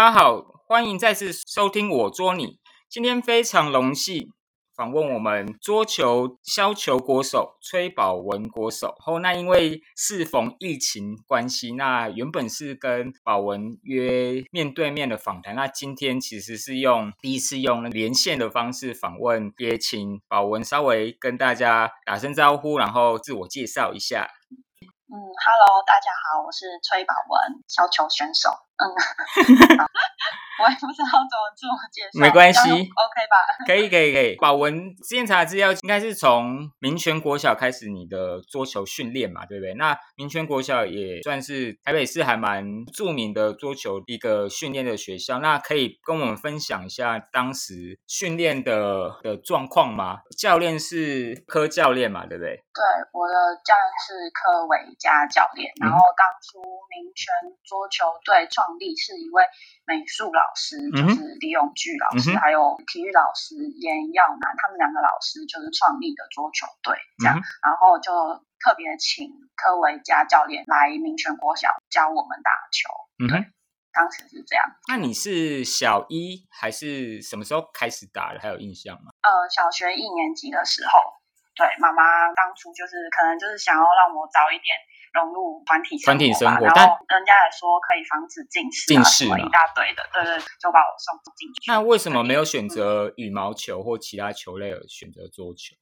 大家好，欢迎再次收听我捉你。今天非常荣幸访问我们桌球削球国手崔宝文国手。后那因为适逢疫情关系，那原本是跟宝文约面对面的访谈，那今天其实是用第一次用连线的方式访问，也请宝文稍微跟大家打声招呼，然后自我介绍一下。嗯，Hello，大家好，我是崔宝文，削球选手。嗯，我也不知道怎么自我介绍，没关系，OK 吧？可以，可以，可以。宝文之前查资料，应该是从民权国小开始你的桌球训练嘛，对不对？那民权国小也算是台北市还蛮著名的桌球一个训练的学校。那可以跟我们分享一下当时训练的的状况吗？教练是柯教练嘛，对不对？对，我的教练是柯伟佳教练。然后当初民权桌球队创立是一位美术老师，就是李永巨老师，还有体育老师严耀南，他们两个老师就是创立的桌球队，这样，然后就特别请柯维嘉教练来民权国小教我们打球。嗯哼，当时是这样。那你是小一还是什么时候开始打的？还有印象吗？呃，小学一年级的时候，对，妈妈当初就是可能就是想要让我早一点。融入团体团体生活，然后人家也说可以防止近视，近视一大堆的，对对，就把我送进去。那为什么没有选择羽毛球或其他球类而选择桌球？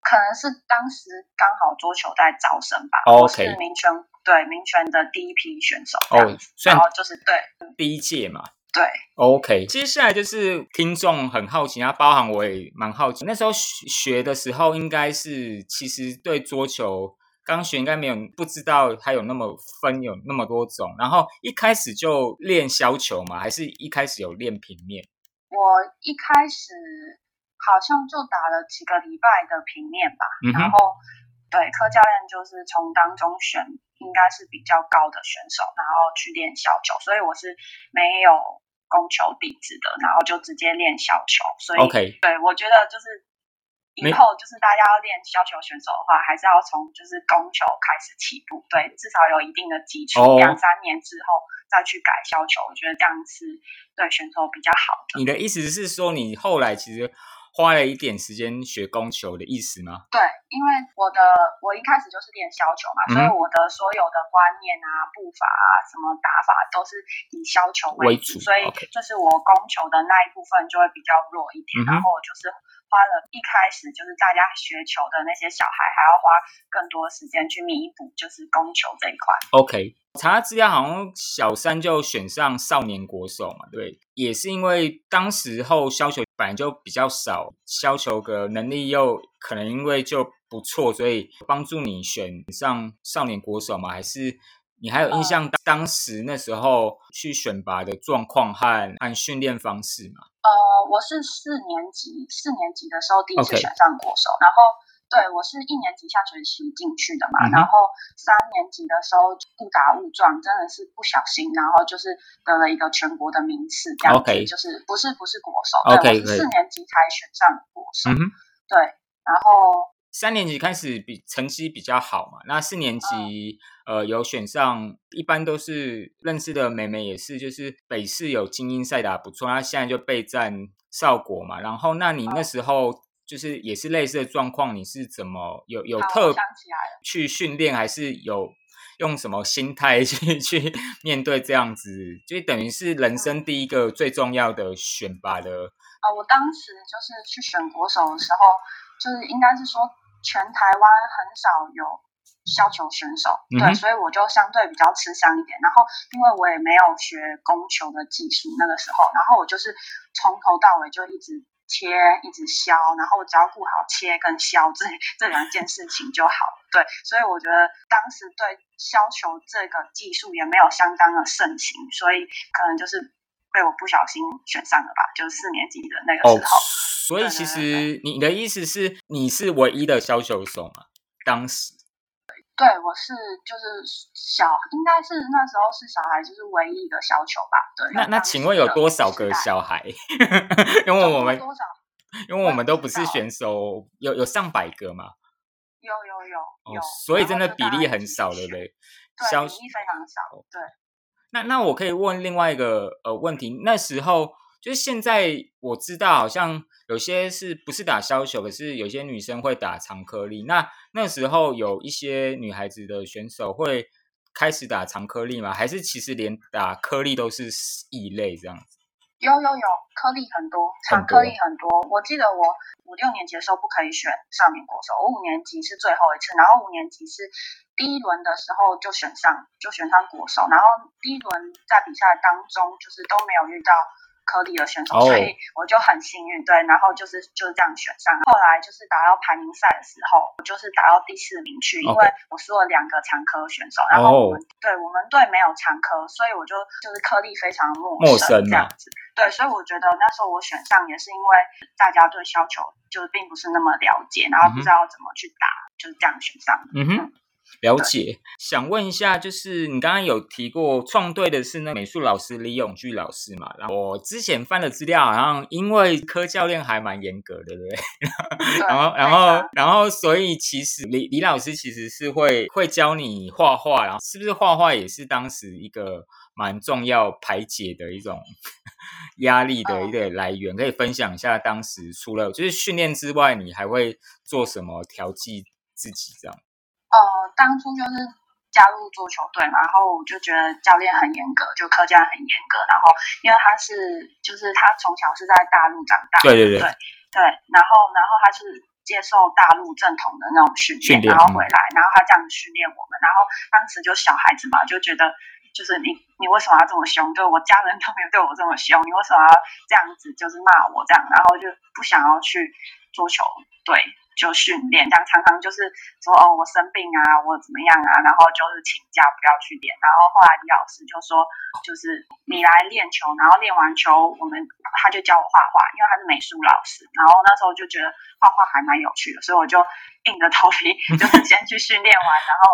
可能是当时刚好桌球在招生吧。OK，民权对民权的第一批选手哦，然后就是对第一届嘛。对，OK。接下来就是听众很好奇，然后包含我也蛮好奇，那时候学的时候应该是其实对桌球。刚学应该没有不知道它有那么分有那么多种，然后一开始就练削球嘛，还是一开始有练平面？我一开始好像就打了几个礼拜的平面吧，然后对柯教练就是从当中选应该是比较高的选手，然后去练削球，所以我是没有攻球底子的，然后就直接练削球，所以 OK，对我觉得就是。以后就是大家要练削球选手的话，还是要从就是攻球开始起步，对，至少有一定的基础，两三年之后再去改削球，我觉得这样是对选手比较好的。你的意思是说，你后来其实花了一点时间学攻球的意思吗？对，因为我的我一开始就是练削球嘛，所以我的所有的观念啊、步伐啊、什么打法都是以削球为主，所以就是我攻球的那一部分就会比较弱一点，然后我就是。花了一开始就是大家学球的那些小孩，还要花更多时间去弥补，就是攻球这一块。OK，查资料好像小三就选上少年国手嘛，对，也是因为当时候削球本来就比较少，削球的能力又可能因为就不错，所以帮助你选上少年国手嘛？还是你还有印象当时那时候去选拔的状况和和训练方式吗？呃，我是四年级，四年级的时候第一次选上国手，然后对我是一年级下学期进去的嘛，然后三年级的时候误打误撞，真的是不小心，然后就是得了一个全国的名次，这样子，就是不是不是国手，对，我是四年级才选上国手，对，然后。三年级开始比成绩比较好嘛，那四年级呃有选上，一般都是认识的妹妹也是，就是北市有精英赛打不错，那现在就备战少国嘛。然后那你那时候就是也是类似的状况，你是怎么有有特去训练，还是有用什么心态 去去面对这样子？就等于是人生第一个最重要的选拔的。啊，我当时就是去选国手的时候，就是应该是说。全台湾很少有削球选手，对，所以我就相对比较吃香一点。然后，因为我也没有学攻球的技术，那个时候，然后我就是从头到尾就一直切，一直削，然后只要顾好切跟削这这两件事情就好了。对，所以我觉得当时对削球这个技术也没有相当的盛行，所以可能就是被我不小心选上了吧，就是四年级的那个时候。所以其实你的意思是你是唯一的削球手吗？当时，对，我是就是小，应该是那时候是小孩，就是唯一的削球吧。对，那那请问有多少个小孩？因为我们多少？因为我们都不是选手，有有上百个嘛？有有有有，所以真的比例很少，对不对？对，比例非常少。对，那那我可以问另外一个呃问题，那时候就是现在我知道好像有些是不是打削球，可是有些女生会打长颗粒。那那时候有一些女孩子的选手会开始打长颗粒吗？还是其实连打颗粒都是异类这样子？有有有，颗粒很多，长颗粒很多。我记得我五六年级的时候不可以选少年国手，我五年级是最后一次，然后五年级是第一轮的时候就选上，就选上国手，然后第一轮在比赛当中就是都没有遇到。颗粒的选手，所以我就很幸运，对，然后就是就是这样选上。后来就是打到排名赛的时候，我就是打到第四名去，因为我输了两个常科选手，然后我们对我们队没有常科，所以我就就是颗粒非常陌生这样子。对，所以我觉得那时候我选上也是因为大家对削球就并不是那么了解，然后不知道怎么去打，就是这样选上。嗯哼。了解，想问一下，就是你刚刚有提过创队的是那美术老师李永巨老师嘛？然后我之前翻的资料，好像因为科教练还蛮严格的，对不对？然后，然后，然后，所以其实李李老师其实是会会教你画画，然后是不是画画也是当时一个蛮重要排解的一种 压力的一个来源？可以分享一下当时除了就是训练之外，你还会做什么调剂自己这样？呃，当初就是加入足球队嘛，然后我就觉得教练很严格，就课间很严格。然后因为他是，就是他从小是在大陆长大，对对对对对。然后然后他是接受大陆正统的那种训练，然后回来，然后他这样子训练我们。然后当时就小孩子嘛，就觉得就是你你为什么要这么凶？就我家人都没有对我这么凶，你为什么要这样子就是骂我这样？然后就不想要去足球队。就训练，这样常常就是说哦，我生病啊，我怎么样啊，然后就是请假不要去练。然后后来李老师就说，就是你来练球，然后练完球，我们他就教我画画，因为他是美术老师。然后那时候就觉得画画还蛮有趣的，所以我就硬着头皮，就是先去训练完，然后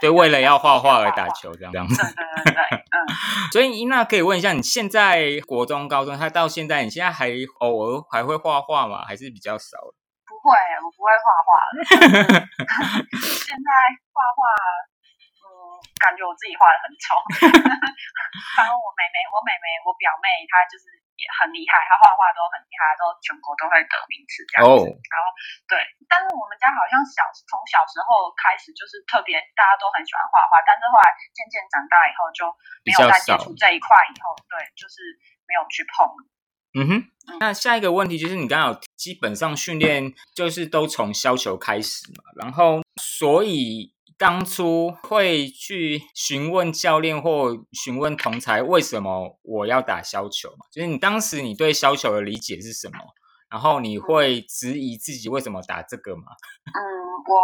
对为了要画画而打球，这样这样子。对对对对，嗯。所以伊娜可以问一下，你现在国中、高中，他到现在，你现在还偶尔还会画画吗？还是比较少？会，我不会画画了。现在画画，嗯，感觉我自己画的很丑。反 正我妹妹，我妹妹，我表妹，她就是也很厉害，她画画都很厉害，都全国都会得名次这样子。然后，对，但是我们家好像小从小时候开始就是特别大家都很喜欢画画，但是后来渐渐长大以后就没有再接触这一块，以后对，就是没有去碰。嗯哼，那下一个问题就是，你刚好基本上训练就是都从削球开始嘛，然后所以当初会去询问教练或询问同才为什么我要打削球嘛？就是你当时你对削球的理解是什么？然后你会质疑自己为什么打这个吗？嗯，我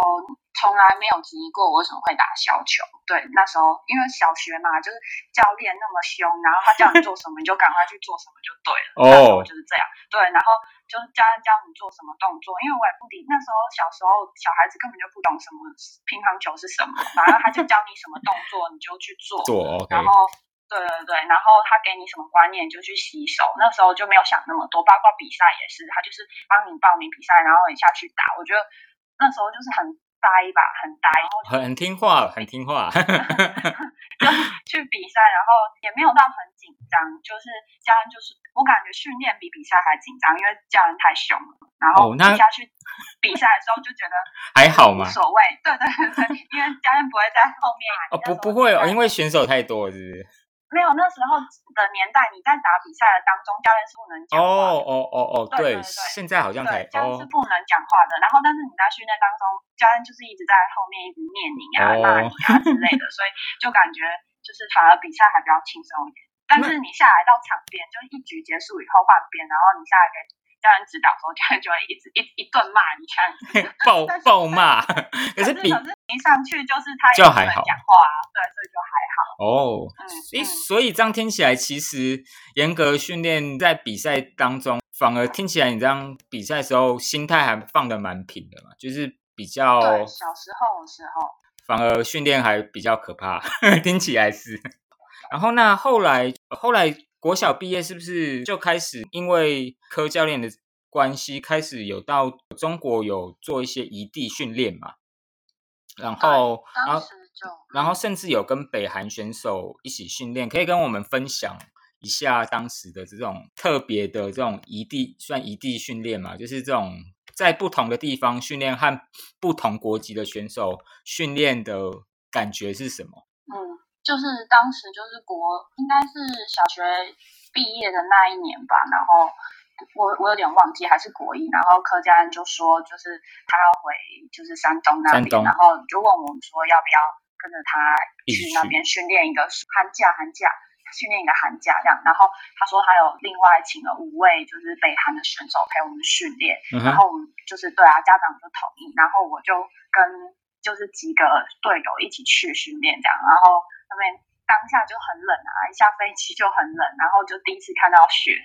从来没有质疑过我为什么会打小球。对，那时候因为小学嘛，就是教练那么凶，然后他叫你做什么你就赶快去做什么就对了。哦，就是这样。对，然后就是教教你做什么动作，因为我也不理。那时候小时候小孩子根本就不懂什么乒乓球是什么，反正他就教你什么动作你就去做。做。然后。对对对，然后他给你什么观念就去吸收，那时候就没有想那么多，包括比赛也是，他就是帮你报名比赛，然后你下去打。我觉得那时候就是很呆吧，很呆，然后很听话，很听话，就去比赛，然后也没有到很紧张，就是家人就是我感觉训练比比赛还紧张，因为家人太凶了。然后你下去比赛的时候就觉得还好嘛，无所谓。对对对，因为家人不会在后面哦，不不会哦，因为选手太多，是不是？没有，那时候的年代，你在打比赛的当中，教练是不能讲话。哦哦哦哦，对对对，现在好像才教练是不能讲话的。然后，但是你在训练当中，教练就是一直在后面一直念你啊、骂你啊之类的，所以就感觉就是反而比赛还比较轻松一点。但是你下来到场边，就一局结束以后换边，然后你下来给教练指导的时候，教练就会一直一一顿骂你，这样子暴暴 骂。可是比一上去就是他就还好讲话，对，所以就还好。哦，诶，所以这样听起来，其实严格训练在比赛当中，反而听起来你这样比赛的时候，心态还放的蛮平的嘛，就是比较小时候的时候，反而训练还比较可怕，听起来是。然后那后来，后来国小毕业是不是就开始因为科教练的关系，开始有到中国有做一些异地训练嘛？然后，然后。就然后甚至有跟北韩选手一起训练，可以跟我们分享一下当时的这种特别的这种异地算异地训练嘛，就是这种在不同的地方训练和不同国籍的选手训练的感觉是什么？嗯，就是当时就是国应该是小学毕业的那一年吧，然后。我我有点忘记还是国一，然后柯家人就说，就是他要回就是山东那边，然后就问我们说要不要跟着他去那边训练一个寒假寒假训练一个寒假这样，然后他说他有另外请了五位就是北韩的选手陪我们训练，然后我们就是对啊家长就同意，然后我就跟就是几个队友一起去训练这样，然后那边当下就很冷啊，一下飞机就很冷，然后就第一次看到雪。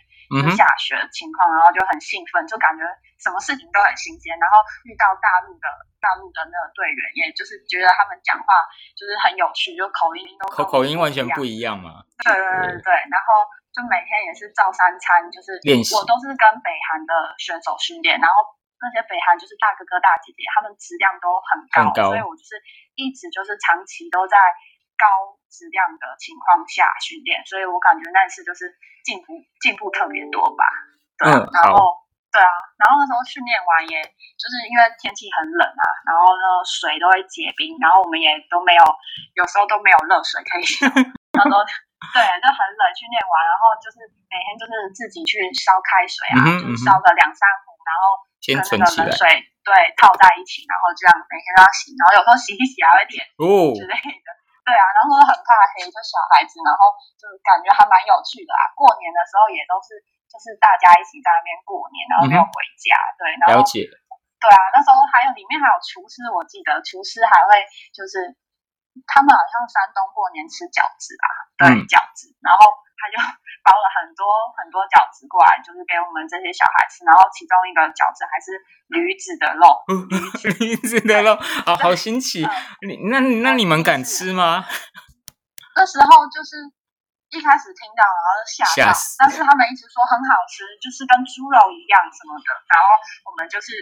下雪的情况，然后就很兴奋，就感觉什么事情都很新鲜。然后遇到大陆的大陆的那个队员，也就是觉得他们讲话就是很有趣，就口音都口口音完全不一样嘛。对对对对，然后就每天也是照三餐，就是练习。我都是跟北韩的选手训练，然后那些北韩就是大哥哥大姐姐，他们质量都很高，所以我就是一直就是长期都在。高质量的情况下训练，所以我感觉那次就是进步进步特别多吧。嗯，然后对啊，然后那时候训练完，也就是因为天气很冷啊，然后呢水都会结冰，然后我们也都没有，有时候都没有热水可以。然后对，就很冷，训练完，然后就是每天就是自己去烧开水啊，就是烧个两三壶，然后跟那个冷水对套在一起，然后这样每天都要洗，然后有时候洗一洗还会点哦之类的。对啊，然后很怕黑，就小孩子，然后就感觉还蛮有趣的啊。过年的时候也都是，就是大家一起在那边过年，然后没有回家。对，然后对啊，那时候还有里面还有厨师，我记得厨师还会就是他们好像山东过年吃饺子啊，对，饺子，然后。他就 包了很多很多饺子过来，就是给我们这些小孩吃。然后其中一个饺子还是驴子的肉，驴子的肉，好好新奇。你那那你们敢吃吗？那时候就是一开始听到，然后吓到，但是他们一直说很好吃，就是跟猪肉一样什么的。然后我们就是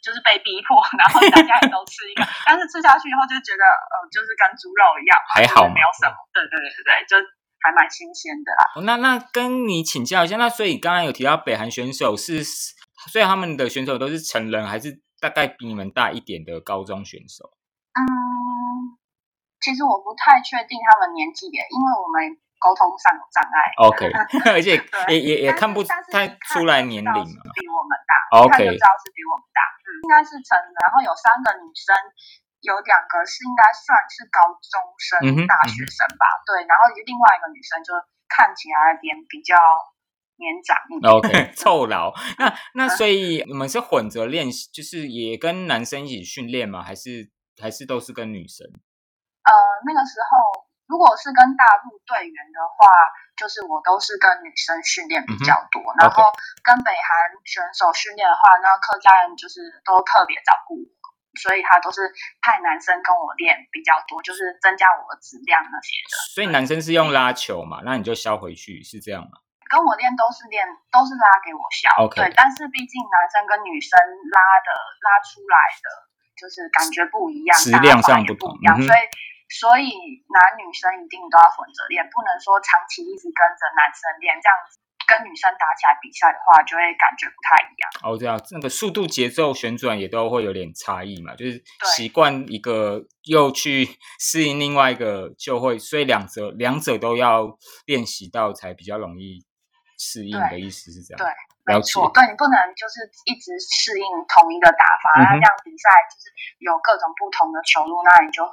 就是被逼迫，然后大家也都吃一个，但是吃下去以后就觉得，呃，就是跟猪肉一样，还好没有什么。对对对对，就。还蛮新鲜的啦。那那跟你请教一下，那所以刚刚有提到北韩选手是，所以他们的选手都是成人，还是大概比你们大一点的高中选手？嗯，其实我不太确定他们年纪耶，因为我们沟通上有障碍。OK，而且也也也看不太出来年龄嘛，比我们大，OK，就知道是比我们大。嗯，应该是成人，然后有三个女生。有两个是应该算是高中生、大学生吧，对，然后另外一个女生就看起来脸比较年长一点，OK，凑老。那 那所以你们是混着练习，就是也跟男生一起训练吗？还是还是都是跟女生？呃，那个时候如果是跟大陆队员的话，就是我都是跟女生训练比较多，然后跟北韩选手训练的话，那客家人就是都特别照顾我。所以他都是派男生跟我练比较多，就是增加我的质量那些的。所以男生是用拉球嘛，那你就削回去是这样吗？跟我练都是练都是拉给我削，OK。对，但是毕竟男生跟女生拉的拉出来的就是感觉不一样，质量上不一样，所以所以男女生一定都要混着练，不能说长期一直跟着男生练这样子。跟女生打起来比赛的话，就会感觉不太一样。哦，对啊，那个速度、节奏、旋转也都会有点差异嘛。就是习惯一个，又去适应另外一个，就会，所以两者两者都要练习到，才比较容易适应的意思是这样。对，没错。对你不能就是一直适应同一个打法，那这样比赛就是有各种不同的球路，那你就会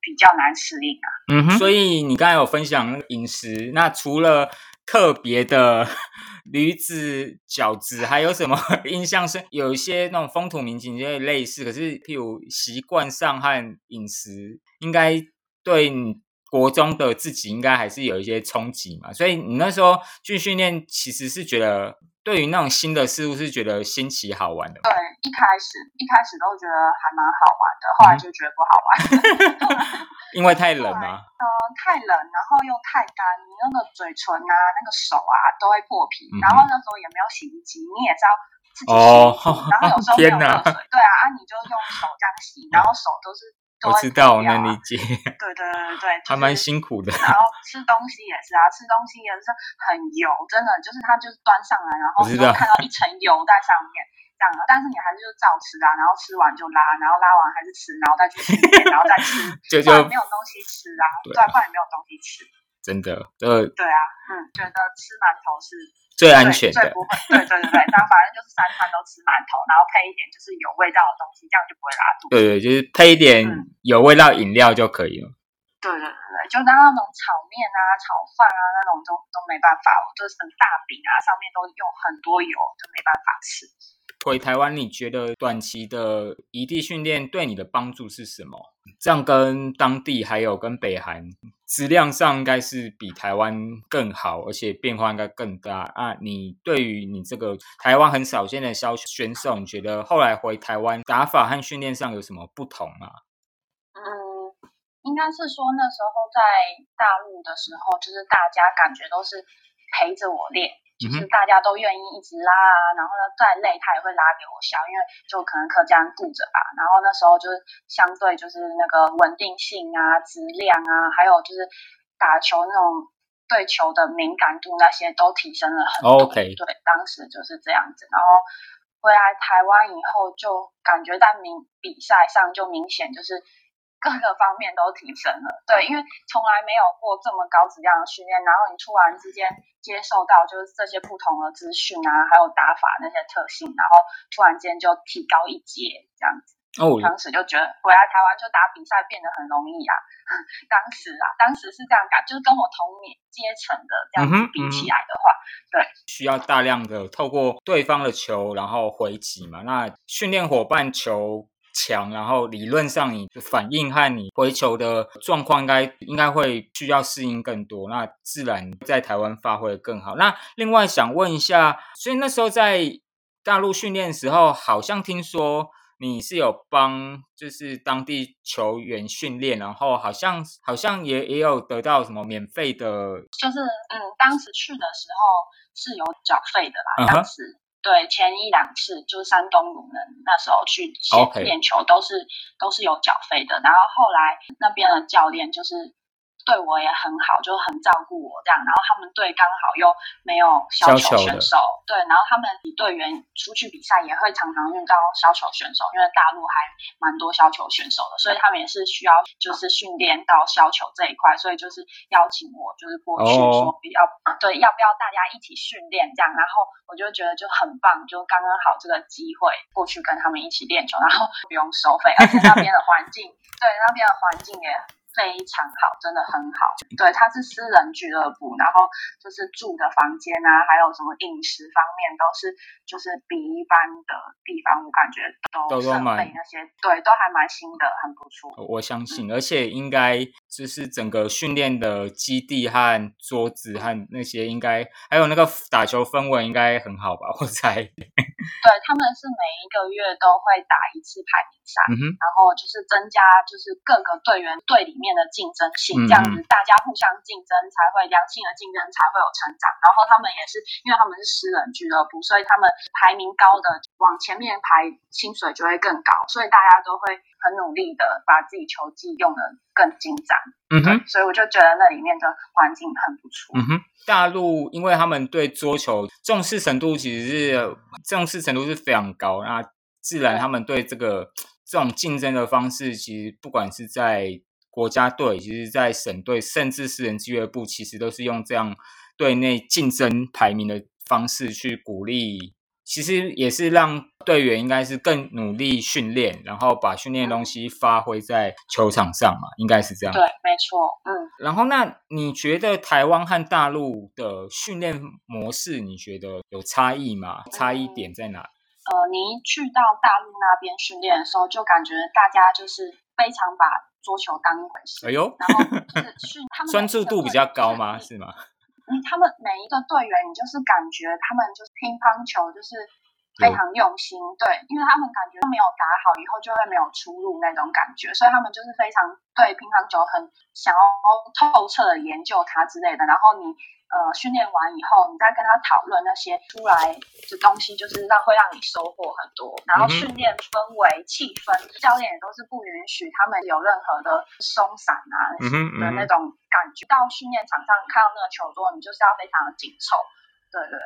比较难适应啊。嗯哼。所以你刚才有分享饮食，那除了特别的 驴子饺子，还有什么 印象是有一些那种风土民情就会类似，可是譬如习惯上和饮食，应该对国中的自己应该还是有一些冲击嘛。所以你那时候去训练，其实是觉得对于那种新的事物是觉得新奇好玩的。对，一开始一开始都觉得还蛮好玩的，后来就觉得不好玩。因为太冷吗？呃，太冷，然后又太干，你那个嘴唇啊，那个手啊都会破皮。然后那时候也没有洗衣机，你也知道自己洗，然后有时候没有 热水，对啊，啊你就用手这样洗，然后手都是我知道，我能理解。对对对对 还蛮辛苦的。然后吃东西也是啊，吃东西也是很油，真的就是它就是端上来，然后你看到一层油在上面这样，但是你还是就照吃啊，然后吃完就拉，然后拉完还是吃，然后再去然后再吃，就就没有东西吃啊，对，不然没有东西吃。真的，呃，对啊，嗯，觉得吃馒头是最安全的，最不会，对对对对，然后反正就是三餐都吃馒头，然后配一点就是有味道的东西，这样就不会拉肚子。对对，就是配一点有味道饮料就可以了。对对对对，就当那种炒面啊、炒饭啊那种都都没办法，就是大饼啊上面都用很多油，就没办法吃。回台湾，你觉得短期的异地训练对你的帮助是什么？这样跟当地还有跟北韩质量上应该是比台湾更好，而且变化应该更大啊！你对于你这个台湾很少见的小选手，你觉得后来回台湾打法和训练上有什么不同吗？嗯，应该是说那时候在大陆的时候，就是大家感觉都是陪着我练。就是大家都愿意一直拉啊，然后呢再累他也会拉给我笑，因为就可能客家人顾着吧。然后那时候就是相对就是那个稳定性啊、质量啊，还有就是打球那种对球的敏感度那些都提升了很多。OK，对，当时就是这样子。然后回来台湾以后，就感觉在明比赛上就明显就是。各个方面都提升了，对，因为从来没有过这么高质量的训练，然后你突然之间接受到就是这些不同的资讯啊，还有打法那些特性，然后突然间就提高一阶这样子。哦，当时就觉得回来台湾就打比赛变得很容易啊。当时啊，当时是这样感，就是跟我同年阶层的这样子比起来的话，对，需要大量的透过对方的球然后回击嘛，那训练伙伴球。强，然后理论上你的反应和你回球的状况，应该应该会需要适应更多，那自然在台湾发挥更好。那另外想问一下，所以那时候在大陆训练的时候，好像听说你是有帮就是当地球员训练，然后好像好像也也有得到什么免费的，就是嗯，当时去的时候是有缴费的啦，当时。对，前一两次就是山东鲁能那时候去练球，都是都是有缴费的。然后后来那边的教练就是。对我也很好，就很照顾我这样。然后他们队刚好又没有削球选手，对。然后他们队员出去比赛也会常常遇到削球选手，因为大陆还蛮多削球选手的，所以他们也是需要就是训练到削球这一块，所以就是邀请我就是过去说比较对要不要大家一起训练这样。然后我就觉得就很棒，就刚刚好这个机会过去跟他们一起练球，然后不用收费，而且那边的环境，对那边的环境也。非常好，真的很好。对，它是私人俱乐部，然后就是住的房间啊，还有什么饮食方面都是，就是比一般的地方，我感觉都设备那些，对，都还蛮新的，很不错。我相信，而且应该就是整个训练的基地和桌子和那些，应该还有那个打球氛围应该很好吧？我猜。对，他们是每一个月都会打一次排名赛，然后就是增加就是各个队员队里面的竞争性，这样子大家互相竞争才会良性的竞争才会有成长。然后他们也是因为他们是私人俱乐部，所以他们排名高的往前面排，薪水就会更高，所以大家都会很努力的把自己球技用的更精湛。嗯哼，所以我就觉得那里面的环境很不错。嗯哼，大陆因为他们对桌球重视程度其实是重视程度是非常高，那自然他们对这个这种竞争的方式，其实不管是在国家队，其实在省队，甚至私人俱乐部，其实都是用这样队内竞争排名的方式去鼓励。其实也是让队员应该是更努力训练，然后把训练的东西发挥在球场上嘛，应该是这样。对，没错，嗯。然后那你觉得台湾和大陆的训练模式，你觉得有差异吗？差异点在哪？呃，你一去到大陆那边训练的时候，就感觉大家就是非常把桌球当一回事。哎呦，然后就是 他们专注度比较高吗？是吗？嗯，他们每一个队员，你就是感觉他们就是乒乓球，就是非常用心，对，因为他们感觉没有打好以后就会没有出路那种感觉，所以他们就是非常对乒乓球很想要透彻的研究它之类的。然后你呃训练完以后，你再跟他讨论那些出来的东西，就是让会让你收获很多。然后训练氛围、气氛，教练也都是不允许他们有任何的松散啊的那种感觉。到训练场上看到那个球桌，你就是要非常的紧凑，对对，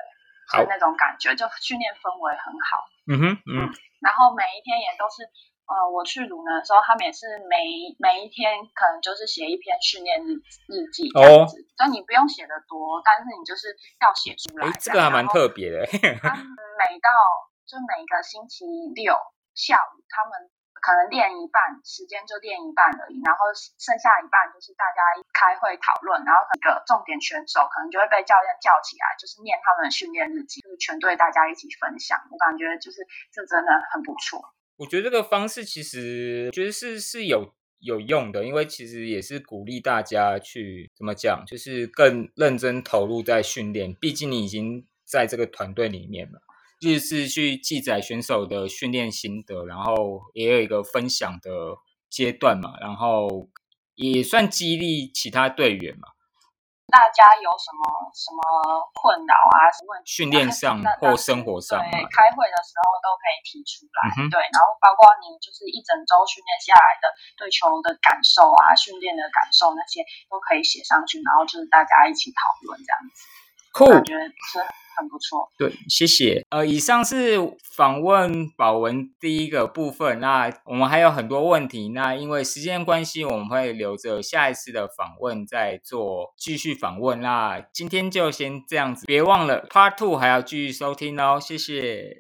就那种感觉，就训练氛围很好。嗯哼，嗯。然后每一天也都是。呃，我去鲁能的时候，他们也是每每一天可能就是写一篇训练日日记这样子，就你不用写的多，但是你就是要写出来。这个还蛮特别的。他们每到就每个星期六下午，他们可能练一半时间就练一半而已，然后剩下一半就是大家开会讨论，然后那个重点选手可能就会被教练叫起来，就是念他们的训练日记，就是全队大家一起分享。我感觉就是这真的很不错。我觉得这个方式其实觉得是是有有用的，因为其实也是鼓励大家去怎么讲，就是更认真投入在训练。毕竟你已经在这个团队里面了，就是去记载选手的训练心得，然后也有一个分享的阶段嘛，然后也算激励其他队员嘛。大家有什么什么困扰啊？什么训练上或生活上？对，开会的时候都可以提出来。对，然后包括你就是一整周训练下来的对球的感受啊，训练的感受那些都可以写上去，然后就是大家一起讨论这样子。酷，感觉是。很不错，对，谢谢。呃，以上是访问宝文第一个部分，那我们还有很多问题，那因为时间关系，我们会留着下一次的访问再做继续访问。那今天就先这样子，别忘了 Part Two 还要继续收听哦，谢谢。